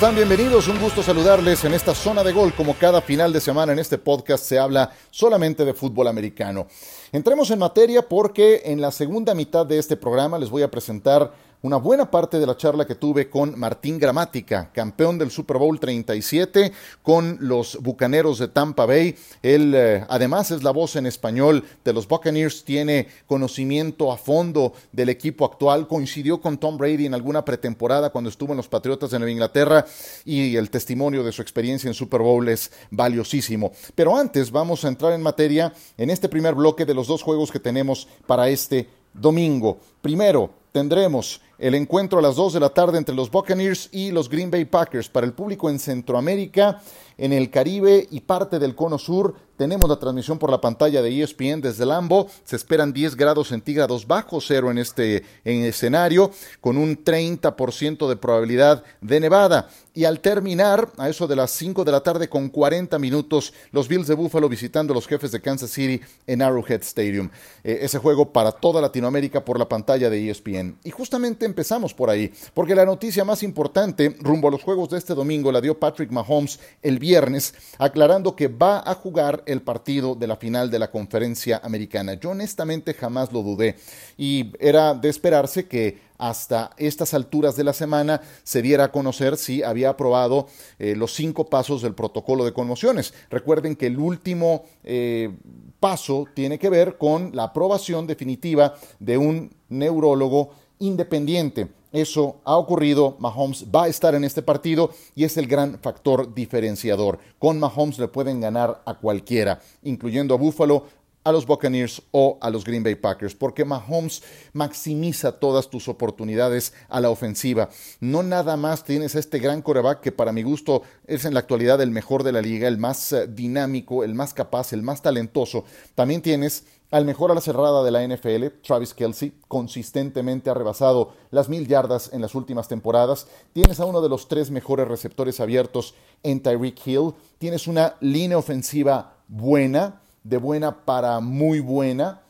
¿Cómo están? Bienvenidos, un gusto saludarles en esta zona de gol. Como cada final de semana en este podcast se habla solamente de fútbol americano. Entremos en materia porque en la segunda mitad de este programa les voy a presentar una buena parte de la charla que tuve con Martín Gramática, campeón del Super Bowl 37 con los Bucaneros de Tampa Bay. Él eh, además es la voz en español de los Buccaneers, tiene conocimiento a fondo del equipo actual, coincidió con Tom Brady en alguna pretemporada cuando estuvo en los Patriotas de Nueva Inglaterra y el testimonio de su experiencia en Super Bowl es valiosísimo. Pero antes vamos a entrar en materia en este primer bloque de los dos juegos que tenemos para este domingo. Primero, tendremos el encuentro a las 2 de la tarde entre los Buccaneers y los Green Bay Packers. Para el público en Centroamérica, en el Caribe y parte del Cono Sur, tenemos la transmisión por la pantalla de ESPN desde Lambo. Se esperan 10 grados centígrados bajo cero en este en escenario, con un 30% de probabilidad de nevada. Y al terminar, a eso de las 5 de la tarde con 40 minutos, los Bills de Buffalo visitando a los jefes de Kansas City en Arrowhead Stadium. Eh, ese juego para toda Latinoamérica por la pantalla de ESPN. Y justamente empezamos por ahí, porque la noticia más importante rumbo a los juegos de este domingo la dio Patrick Mahomes el viernes, aclarando que va a jugar el partido de la final de la conferencia americana. Yo honestamente jamás lo dudé y era de esperarse que hasta estas alturas de la semana se diera a conocer si había aprobado eh, los cinco pasos del protocolo de conmociones. Recuerden que el último eh, paso tiene que ver con la aprobación definitiva de un neurólogo independiente. Eso ha ocurrido, Mahomes va a estar en este partido y es el gran factor diferenciador. Con Mahomes le pueden ganar a cualquiera, incluyendo a Buffalo, a los Buccaneers o a los Green Bay Packers, porque Mahomes maximiza todas tus oportunidades a la ofensiva. No nada más tienes este gran coreback que para mi gusto es en la actualidad el mejor de la liga, el más eh, dinámico, el más capaz, el más talentoso. También tienes al mejor a la cerrada de la NFL, Travis Kelsey, consistentemente ha rebasado las mil yardas en las últimas temporadas. Tienes a uno de los tres mejores receptores abiertos en Tyreek Hill. Tienes una línea ofensiva buena, de buena para muy buena.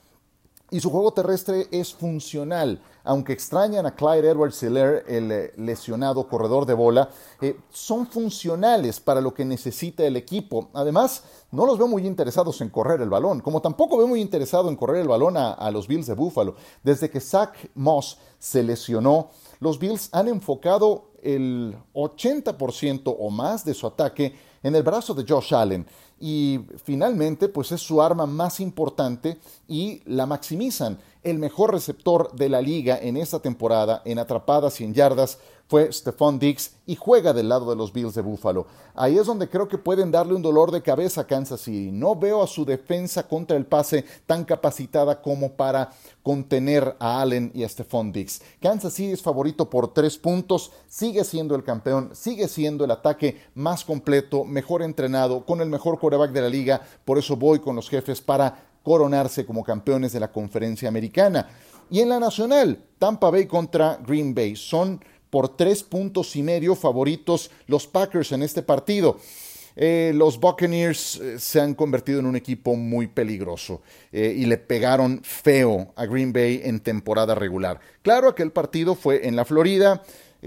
Y su juego terrestre es funcional aunque extrañan a Clyde Edwards Hiller, el eh, lesionado corredor de bola, eh, son funcionales para lo que necesita el equipo. Además, no los veo muy interesados en correr el balón, como tampoco veo muy interesado en correr el balón a, a los Bills de Buffalo. Desde que Zach Moss se lesionó, los Bills han enfocado el 80% o más de su ataque en el brazo de Josh Allen y finalmente pues es su arma más importante y la maximizan. El mejor receptor de la liga en esta temporada en atrapadas y en yardas fue Stephon Diggs y juega del lado de los Bills de Buffalo. Ahí es donde creo que pueden darle un dolor de cabeza a Kansas City. No veo a su defensa contra el pase tan capacitada como para contener a Allen y a Stephon Diggs. Kansas City es favorito por tres puntos, sigue siendo el campeón, sigue siendo el ataque más completo, mejor entrenado, con el mejor quarterback de la liga. Por eso voy con los jefes para coronarse como campeones de la conferencia americana. Y en la nacional, Tampa Bay contra Green Bay. Son por tres puntos y medio favoritos los Packers en este partido. Eh, los Buccaneers eh, se han convertido en un equipo muy peligroso eh, y le pegaron feo a Green Bay en temporada regular. Claro, aquel partido fue en la Florida,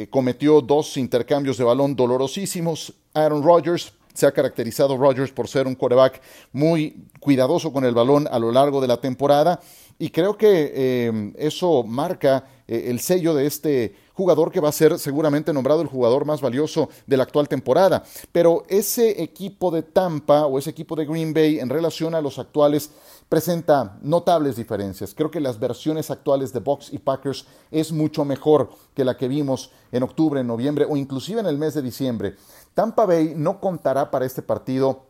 cometió dos intercambios de balón dolorosísimos. Aaron Rodgers se ha caracterizado Rodgers por ser un quarterback muy cuidadoso con el balón a lo largo de la temporada y creo que eso marca el sello de este jugador que va a ser seguramente nombrado el jugador más valioso de la actual temporada. Pero ese equipo de Tampa o ese equipo de Green Bay en relación a los actuales presenta notables diferencias. Creo que las versiones actuales de Box y Packers es mucho mejor que la que vimos en octubre, en noviembre o inclusive en el mes de diciembre. Tampa Bay no contará para este partido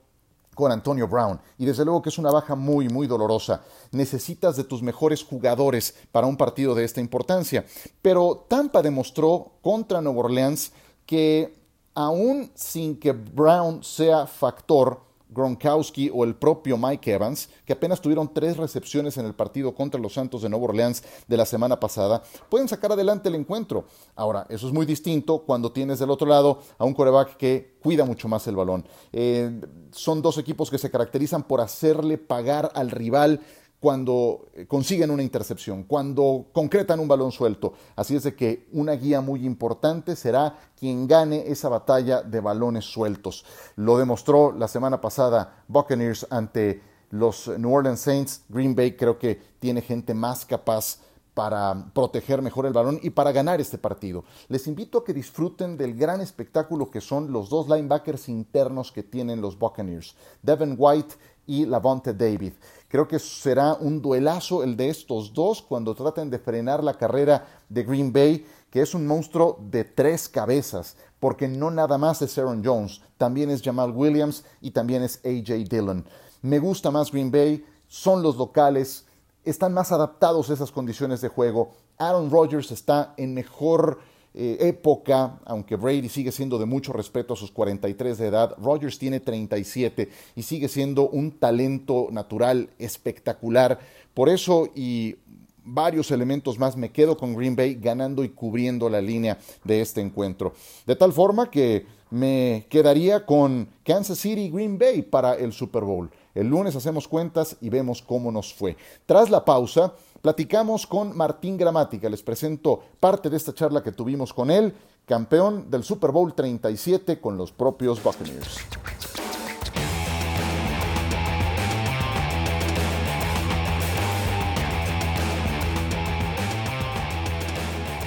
con Antonio Brown. Y desde luego que es una baja muy, muy dolorosa. Necesitas de tus mejores jugadores para un partido de esta importancia. Pero Tampa demostró contra Nueva Orleans que aún sin que Brown sea factor, Gronkowski o el propio Mike Evans, que apenas tuvieron tres recepciones en el partido contra los Santos de Nueva Orleans de la semana pasada, pueden sacar adelante el encuentro. Ahora, eso es muy distinto cuando tienes del otro lado a un coreback que cuida mucho más el balón. Eh, son dos equipos que se caracterizan por hacerle pagar al rival cuando eh, consiguen una intercepción, cuando concretan un balón suelto. Así es de que una guía muy importante será quien gane esa batalla de balones sueltos. Lo demostró la semana pasada Buccaneers ante los New Orleans Saints. Green Bay creo que tiene gente más capaz para proteger mejor el balón y para ganar este partido. Les invito a que disfruten del gran espectáculo que son los dos linebackers internos que tienen los Buccaneers, Devin White y Lavonte David. Creo que será un duelazo el de estos dos cuando traten de frenar la carrera de Green Bay, que es un monstruo de tres cabezas, porque no nada más es Aaron Jones, también es Jamal Williams y también es AJ Dillon. Me gusta más Green Bay, son los locales, están más adaptados a esas condiciones de juego. Aaron Rodgers está en mejor eh, época, aunque Brady sigue siendo de mucho respeto a sus 43 de edad, Rodgers tiene 37 y sigue siendo un talento natural espectacular. Por eso y varios elementos más me quedo con Green Bay ganando y cubriendo la línea de este encuentro. De tal forma que me quedaría con Kansas City y Green Bay para el Super Bowl. El lunes hacemos cuentas y vemos cómo nos fue. Tras la pausa, Platicamos con Martín Gramática, les presento parte de esta charla que tuvimos con él, campeón del Super Bowl 37 con los propios Buccaneers.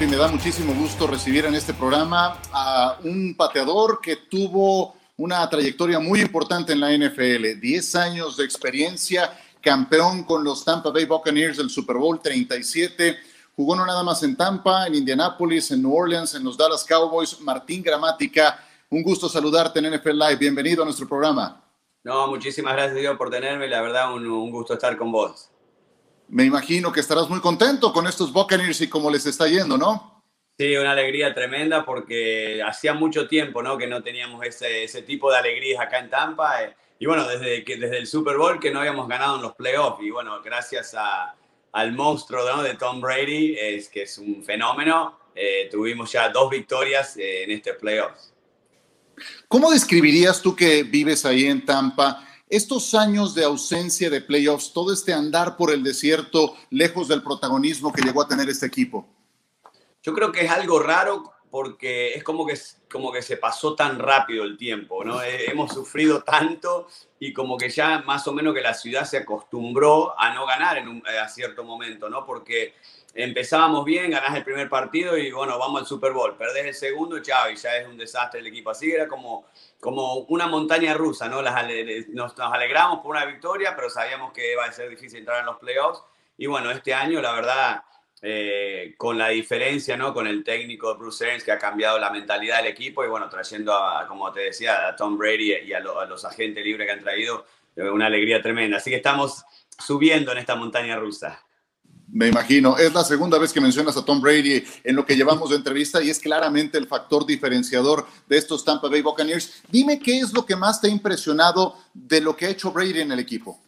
Me da muchísimo gusto recibir en este programa a un pateador que tuvo una trayectoria muy importante en la NFL, 10 años de experiencia campeón con los Tampa Bay Buccaneers del Super Bowl 37. Jugó no nada más en Tampa, en Indianapolis, en New Orleans, en los Dallas Cowboys. Martín Gramática, un gusto saludarte en NFL Live. Bienvenido a nuestro programa. No, muchísimas gracias Dios por tenerme. La verdad, un, un gusto estar con vos. Me imagino que estarás muy contento con estos Buccaneers y cómo les está yendo, ¿no? Sí, una alegría tremenda porque hacía mucho tiempo ¿no? que no teníamos ese, ese tipo de alegrías acá en Tampa. Eh, y bueno, desde, que, desde el Super Bowl que no habíamos ganado en los playoffs. Y bueno, gracias a, al monstruo de Tom Brady, es, que es un fenómeno, eh, tuvimos ya dos victorias eh, en este playoffs. ¿Cómo describirías tú que vives ahí en Tampa estos años de ausencia de playoffs, todo este andar por el desierto, lejos del protagonismo que llegó a tener este equipo? Yo creo que es algo raro porque es como que, como que se pasó tan rápido el tiempo, ¿no? Eh, hemos sufrido tanto y como que ya más o menos que la ciudad se acostumbró a no ganar en un, eh, a cierto momento, ¿no? Porque empezábamos bien, ganás el primer partido y bueno, vamos al Super Bowl, perdés el segundo, chao, y ya es un desastre el equipo. Así era como, como una montaña rusa, ¿no? Las, nos, nos alegramos por una victoria, pero sabíamos que iba a ser difícil entrar en los playoffs. Y bueno, este año, la verdad, eh, con la diferencia, ¿no? Con el técnico Bruce Arians que ha cambiado la mentalidad del equipo y bueno, trayendo, a, como te decía, a Tom Brady y a, los agentes libres que han traído, eh, una alegría tremenda. Así que estamos subiendo en esta montaña rusa. Me imagino, es la segunda vez que mencionas a Tom Brady en lo que llevamos de entrevista y es claramente el factor diferenciador de estos Tampa Bay Buccaneers. Dime qué es lo que más te ha impresionado de lo que ha hecho Brady en el equipo.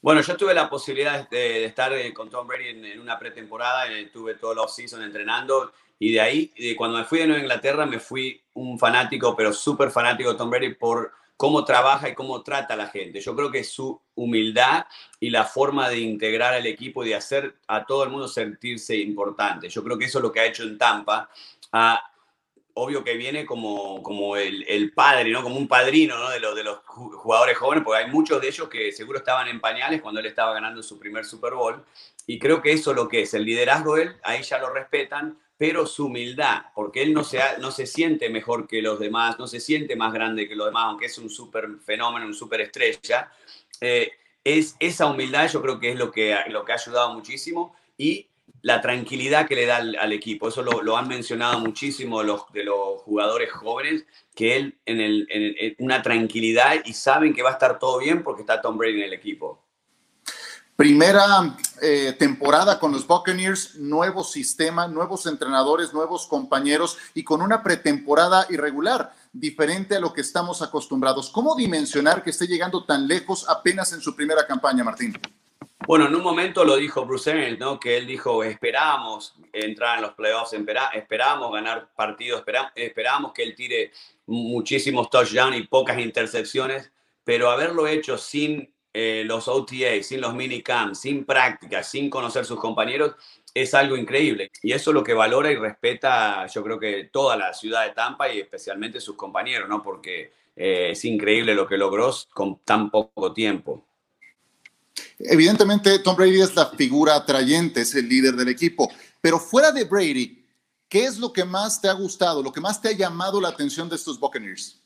Bueno, yo tuve la posibilidad de, estar eh, con Tom Brady en, una pretemporada, eh, tuve todo el off-season entrenando y de ahí, cuando me fui de Nueva Inglaterra, me fui un fanático, pero súper fanático de Tom Brady por cómo trabaja y cómo trata a la gente. Yo creo que su humildad y la forma de integrar al equipo y de hacer a todo el mundo sentirse importante. Yo creo que eso es lo que ha hecho en Tampa. Obvio que viene como, como el, el, padre, ¿no? Como un padrino, ¿no? De, los de los jugadores jóvenes, porque hay muchos de ellos que seguro estaban en pañales cuando él estaba ganando su primer Super Bowl. Y creo que eso es lo que es, el liderazgo de él, ahí ya lo respetan, pero su humildad, porque él no se, no se siente mejor que los demás, no se siente más grande que los demás, aunque es un super fenómeno, un super estrella. Eh, es, esa humildad yo creo que es lo que, lo que ha ayudado muchísimo y la tranquilidad que le da al, equipo. Eso lo, han mencionado muchísimo los, de los jugadores jóvenes, que él en, una tranquilidad y saben que va a estar todo bien porque está Tom Brady en el equipo. Primera eh, temporada con los Buccaneers, nuevo sistema, nuevos entrenadores, nuevos compañeros y con una pretemporada irregular, diferente a lo que estamos acostumbrados. ¿Cómo dimensionar que esté llegando tan lejos apenas en su primera campaña, Martín? Bueno, en un momento lo dijo Bruce Arians, ¿no? Que él dijo, esperamos entrar en los playoffs, esperamos ganar partidos, esperamos que él tire muchísimos touchdowns y pocas intercepciones, pero haberlo hecho sin eh, los OTA, sin los minicamps, sin práctica, sin conocer sus compañeros, es algo increíble. Y eso es lo que valora y respeta, yo creo que toda la ciudad de Tampa y especialmente sus compañeros, ¿no? Porque eh, es increíble lo que logró con tan poco tiempo. Evidentemente, Tom Brady es la figura atrayente, es el líder del equipo. Pero fuera de Brady, ¿qué es lo que más te ha gustado, lo que más te ha llamado la atención de estos Buccaneers?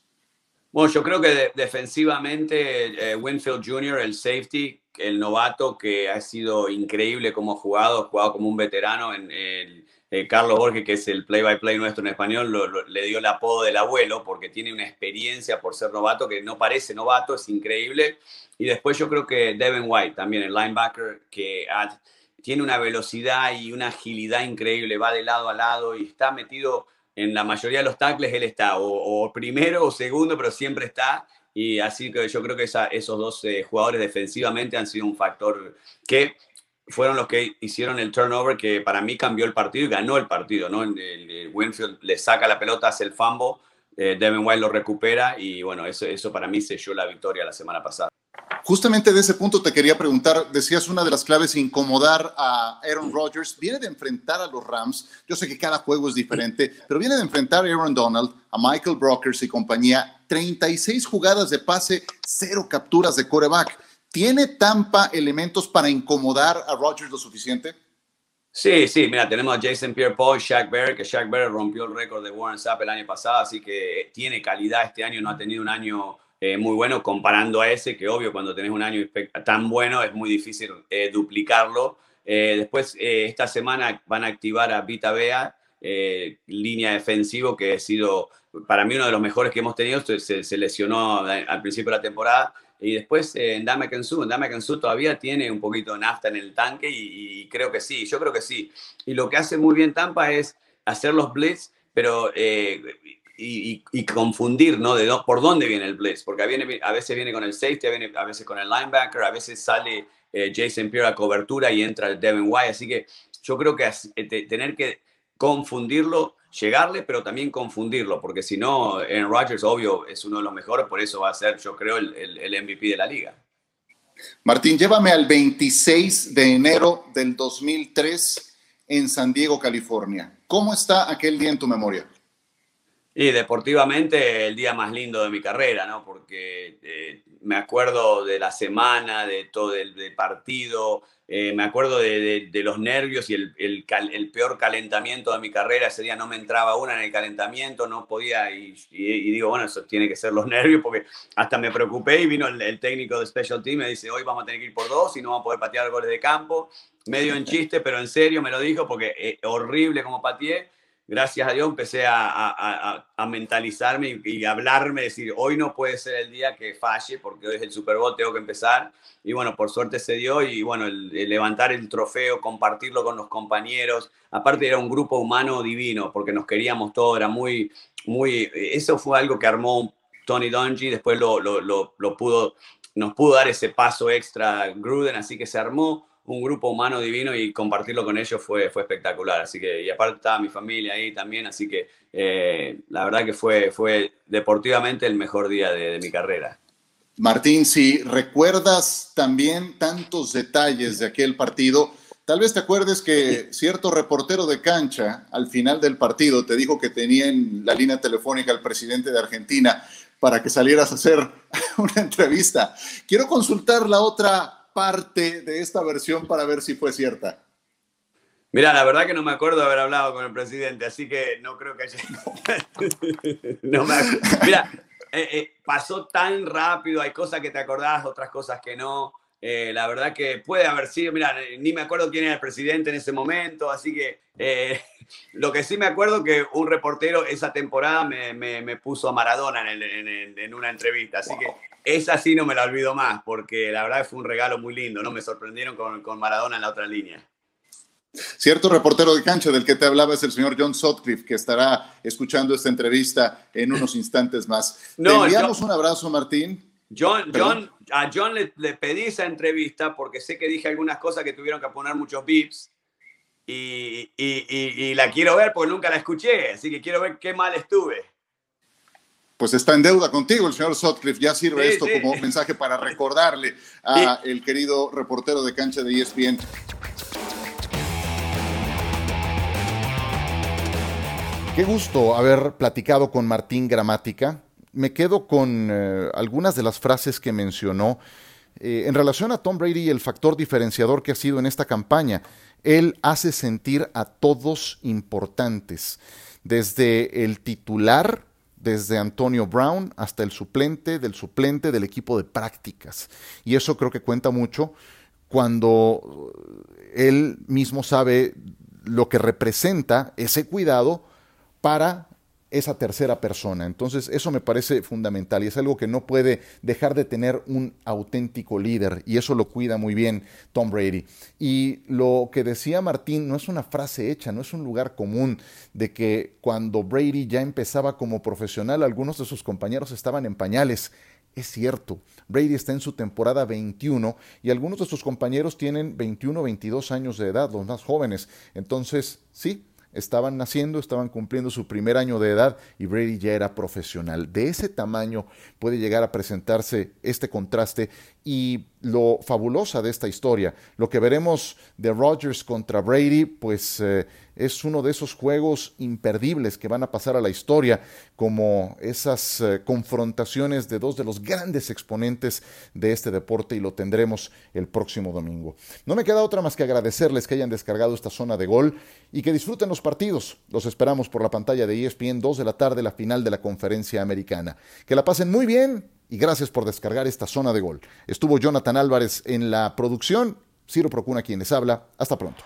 Bueno, yo creo que defensivamente eh, Winfield Jr., el safety, el novato que ha sido increíble como jugado, jugado como un veterano en el eh, Carlos Borges, que es el play-by-play nuestro en español, le dio el apodo del abuelo porque tiene una experiencia por ser novato que no parece novato, es increíble. Y después yo creo que Devin White, también el linebacker, que tiene una velocidad y una agilidad increíble, va de lado a lado y está metido en la mayoría de los tackles, él está o, primero o segundo, pero siempre está. Y así que yo creo que esos dos eh, jugadores defensivamente han sido un factor que fueron los que hicieron el turnover que para mí cambió el partido y ganó el partido, ¿no? El, Winfield le saca la pelota, hace el fumble, eh, Devin White lo recupera y bueno, eso, eso para mí selló la victoria la semana pasada. Justamente de ese punto te quería preguntar, decías una de las claves incomodar a Aaron Rodgers, viene de enfrentar a los Rams, yo sé que cada juego es diferente, pero viene de enfrentar a Aaron Donald, a Michael Brokers y compañía, 36 jugadas de pase, cero capturas de coreback. ¿Tiene Tampa elementos para incomodar a Rodgers lo suficiente? Sí, sí, mira, tenemos a Jason Pierre-Paul, Shaq Barrett, que Shaq Barrett rompió el récord de Warren Sapp el año pasado, así que tiene calidad este año, no ha tenido un año eh, muy bueno comparando a ese, que obvio cuando tenés un año tan bueno es muy difícil eh, duplicarlo. Eh, después, esta semana van a activar a Vita Bea, línea defensivo, que ha sido para mí uno de los mejores que hemos tenido, se, se lesionó al principio de la temporada y después eh, en Dame Kensu, en Dame Kensu todavía tiene un poquito de nafta en el tanque y, creo que sí, yo creo que sí. Y lo que hace muy bien Tampa es hacer los blitz, pero eh, y, confundir, ¿no? De por dónde viene el blitz, porque viene, a veces viene con el safety, a veces con el linebacker, a veces sale eh, Jason Pierre a cobertura y entra Devin White, así que yo creo que tener que confundirlo llegarle, pero también confundirlo, porque si no, Aaron Rodgers, obvio, es uno de los mejores, por eso va a ser, yo creo, el, el, MVP de la liga. Martín, llévame al 26 de enero del 2003 en San Diego, California. ¿Cómo está aquel día en tu memoria? Y deportivamente el día más lindo de mi carrera, ¿no? Porque eh, me acuerdo de la semana, de todo el, partido, eh, me acuerdo de, los nervios y el, peor calentamiento de mi carrera. Ese día no me entraba una en el calentamiento, no podía, y, digo, bueno, eso tiene que ser los nervios, porque hasta me preocupé y vino el, técnico de Special Team y me dice, hoy vamos a tener que ir por dos y no vamos a poder patear goles de campo. Medio en chiste, pero en serio me lo dijo, porque eh, horrible como pateé gracias a Dios empecé a, mentalizarme y, hablarme, decir, hoy no puede ser el día que falle, porque hoy es el Super Bowl, tengo que empezar. Y bueno, por suerte se dio y bueno, el, levantar el trofeo, compartirlo con los compañeros. Aparte era un grupo humano divino, porque nos queríamos todos, era muy, muy, eso fue algo que armó Tony Dungy, después lo, lo pudo, nos pudo dar ese paso extra Gruden, así que se armó un grupo humano divino y compartirlo con ellos fue, fue espectacular. Así que, y aparte estaba mi familia ahí también, así que eh, la verdad que fue, fue deportivamente el mejor día de, mi carrera. Martín, si recuerdas también tantos detalles de aquel partido, tal vez te acuerdes que cierto reportero de cancha al final del partido te dijo que tenía en la línea telefónica al presidente de Argentina para que salieras a hacer una entrevista. Quiero consultar la otra parte de esta versión para ver si fue cierta. Mira, la verdad que no me acuerdo de haber hablado con el presidente, así que no creo que haya... no me Mira, eh, eh, pasó tan rápido, hay cosas que te acordás, otras cosas que no. Eh, la verdad que puede haber sido, mira, ni me acuerdo quién era el presidente en ese momento, así que lo que sí me acuerdo que un reportero esa temporada me, me, puso a Maradona en, en, una entrevista, así que esa sí no me la olvido más, porque la verdad fue un regalo muy lindo, ¿no? Me sorprendieron con, con Maradona en la otra línea. Cierto reportero de cancha del que te hablaba es el señor John Sutcliffe, que estará escuchando esta entrevista en unos instantes más. te enviamos un abrazo, Martín. John, John, a John le, pedí esa entrevista porque sé que dije algunas cosas que tuvieron que poner muchos bips y, y, y, la quiero ver porque nunca la escuché, así que quiero ver qué mal estuve. pues está en deuda contigo, el señor Sutcliffe. Ya sirve esto como mensaje para recordarle a el querido reportero de cancha de ESPN. Qué gusto haber platicado con Martín Gramática. Me quedo con eh, algunas de las frases que mencionó eh, en relación a Tom Brady y el factor diferenciador que ha sido en esta campaña. Él hace sentir a todos importantes, desde el titular, desde Antonio Brown hasta el suplente, del suplente del equipo de prácticas. Y eso creo que cuenta mucho cuando él mismo sabe lo que representa ese cuidado para esa tercera persona. Entonces, eso me parece fundamental y es algo que no puede dejar de tener un auténtico líder y eso lo cuida muy bien Tom Brady. Y lo que decía Martín no es una frase hecha, no es un lugar común de que cuando Brady ya empezaba como profesional, algunos de sus compañeros estaban en pañales. Es cierto, Brady está en su temporada 21 y algunos de sus compañeros tienen 21 o 22 años de edad, los más jóvenes. Entonces, sí, estaban naciendo, estaban cumpliendo su primer año de edad y Brady ya era profesional. De ese tamaño puede llegar a presentarse este contraste y lo fabulosa de esta historia, lo que veremos de Rodgers contra Brady, pues eh, es uno de esos juegos imperdibles que van a pasar a la historia, como esas eh, confrontaciones de dos de los grandes exponentes de este deporte y lo tendremos el próximo domingo. No me queda otra más que agradecerles que hayan descargado esta zona de gol y que disfruten los partidos. Los esperamos por la pantalla de ESPN 2 de la tarde, la final de la conferencia americana. Que la pasen muy bien y gracias por descargar esta zona de gol. Estuvo Jonathan Álvarez en la producción, Ciro Procuna quien les habla. Hasta pronto.